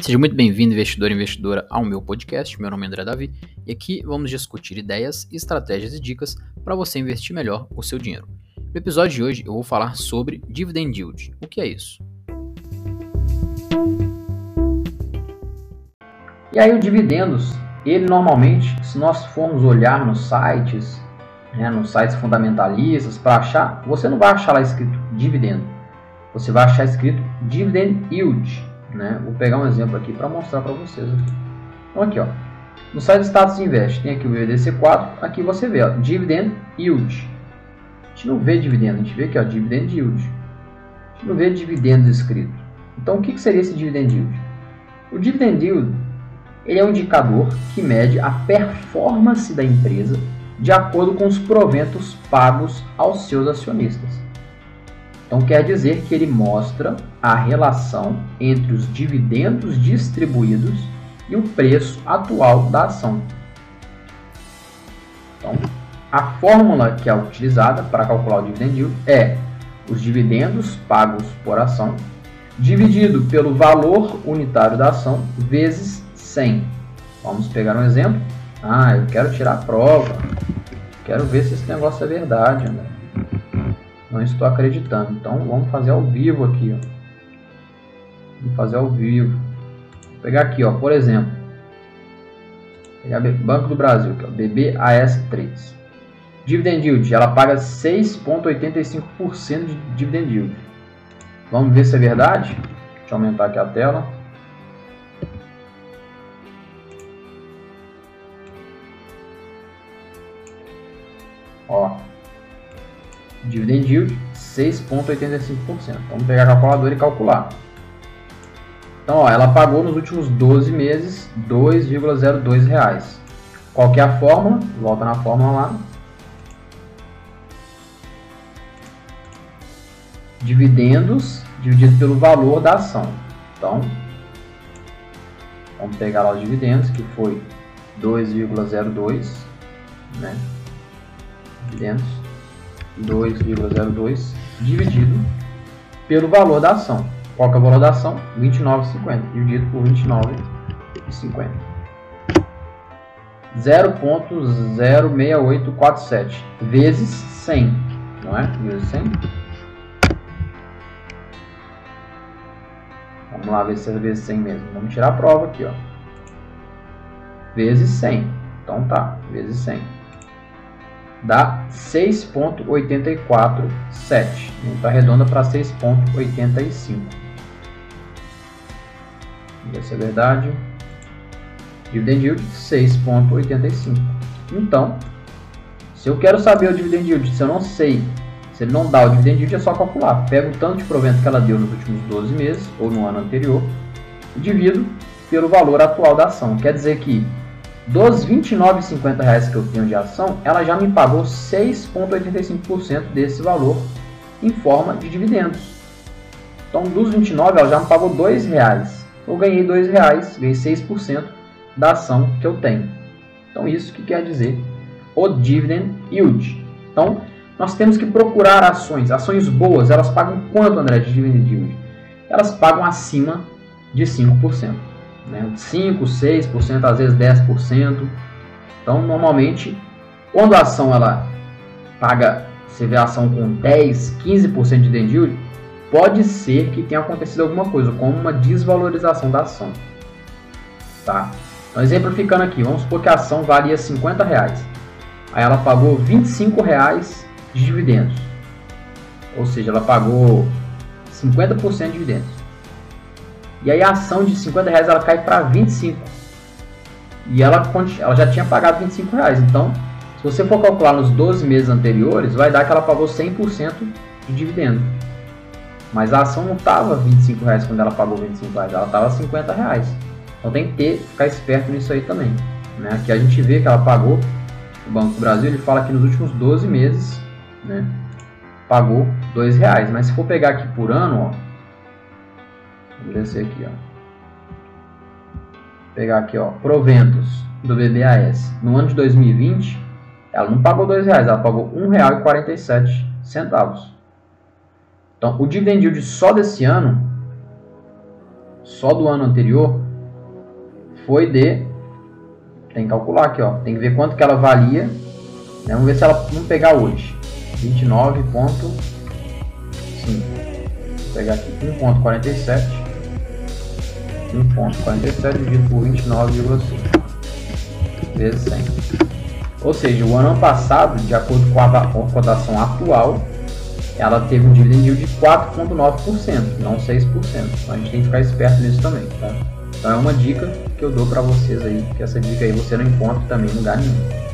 Seja muito bem-vindo, investidor e investidora, ao meu podcast. Meu nome é André Davi e aqui vamos discutir ideias, estratégias e dicas para você investir melhor o seu dinheiro. No episódio de hoje eu vou falar sobre dividend yield. O que é isso? E aí o dividendos, ele normalmente, se nós formos olhar nos sites, né, nos sites fundamentalistas para achar, você não vai achar lá escrito dividendo. Você vai achar escrito dividend yield, né? Vou pegar um exemplo aqui para mostrar para vocês aqui. Então aqui, ó. No site Status Invest tem aqui o BDC4, aqui você vê, ó, dividend yield. A gente não vê dividendo, a gente vê aqui, ó, dividend yield. A gente não vê dividendos escrito. Então o que, que seria esse dividend yield? O dividend yield ele é um indicador que mede a performance da empresa de acordo com os proventos pagos aos seus acionistas. Então quer dizer que ele mostra a relação entre os dividendos distribuídos e o preço atual da ação. Então, a fórmula que é utilizada para calcular o dividend yield é os dividendos pagos por ação dividido pelo valor unitário da ação vezes 100. Vamos pegar um exemplo. Ah, eu quero tirar a prova. Quero ver se esse negócio é verdade, André. Não estou acreditando. Então vamos fazer ao vivo aqui. Ó. Vamos fazer ao vivo. Vou pegar aqui, ó, por exemplo. Pegar Banco do Brasil, que é o BBAS3. Dividend yield, ela paga 6,85% de dividend yield. Vamos ver se é verdade? Deixa eu aumentar aqui a tela. Ó, Dividend yield 6,85%. Vamos pegar a calculadora e calcular. Então, ó, ela pagou nos últimos 12 meses 2,02 reais. Qual que é a fórmula? Volta na fórmula lá. Dividendos dividido pelo valor da ação. Então, vamos pegar lá os dividendos, que foi 2,02, né? Dividendos 2,02 dividido pelo valor da ação. Qual é o valor da ação? 29,50 dividido por 29,50. 0.06847 vezes 100, não é? Vezes 100. Vamos lá ver se é vezes 100 mesmo. Vamos tirar a prova aqui, ó. Vezes 100. Então tá, vezes 100 dá 6.847. Então arredonda para 6.85. Essa é a verdade. Dividend yield 6.85. Então, se eu quero saber o dividend yield, se eu não sei, se ele não dá o dividend yield, é só calcular. Pego o tanto de provento que ela deu nos últimos 12 meses ou no ano anterior e divido pelo valor atual da ação. Quer dizer que dos R$ 29,50 que eu tenho de ação, ela já me pagou 6,85% desse valor em forma de dividendos. Então, dos 29, ela já me pagou R$ reais. Eu ganhei R$ reais, ganhei 6% da ação que eu tenho. Então, isso que quer dizer o dividend yield. Então, nós temos que procurar ações, ações boas. Elas pagam quanto, André, de dividend yield? Elas pagam acima de 5% né? 5%, 6%, às vezes 10%. Então, normalmente, quando a ação ela paga, você vê a ação com 10, 15% de dividend pode ser que tenha acontecido alguma coisa, como uma desvalorização da ação. Tá? Então, exemplificando aqui, vamos supor que a ação valia 50 reais. Aí ela pagou 25 reais de dividendos. Ou seja, ela pagou 50% de dividendos. E aí a ação de 50 reais ela cai para 25. E ela, ela já tinha pagado 25 reais. Então, se você for calcular nos 12 meses anteriores, vai dar que ela pagou 100% de dividendo. Mas a ação não estava 25 reais quando ela pagou 25 reais, ela estava 50 reais. Então tem que ter, ficar esperto nisso aí também. Né? Aqui a gente vê que ela pagou, o Banco do Brasil ele fala que nos últimos 12 meses né, pagou 2 reais. Mas se for pegar aqui por ano, ó, Vamos descer aqui, ó. pegar aqui, ó, proventos do BBAS. No ano de 2020, ela não pagou R$ reais, ela pagou R$ 1,47. Então, o dividend yield só desse ano, só do ano anterior foi de. Tem que calcular aqui, ó. Tem que ver quanto que ela valia. Né? Vamos ver se ela. Vamos pegar hoje. 29,5. Vou pegar aqui 1,47. 1,47 dividido por 29,5 vezes 100. Ou seja, o ano passado, de acordo com a cotação atual, ela teve um dividend yield de 4,9%, não 6%. Então a gente tem que ficar esperto nisso também, tá? Então é uma dica que eu dou para vocês aí, que essa dica aí você não encontra também em lugar nenhum.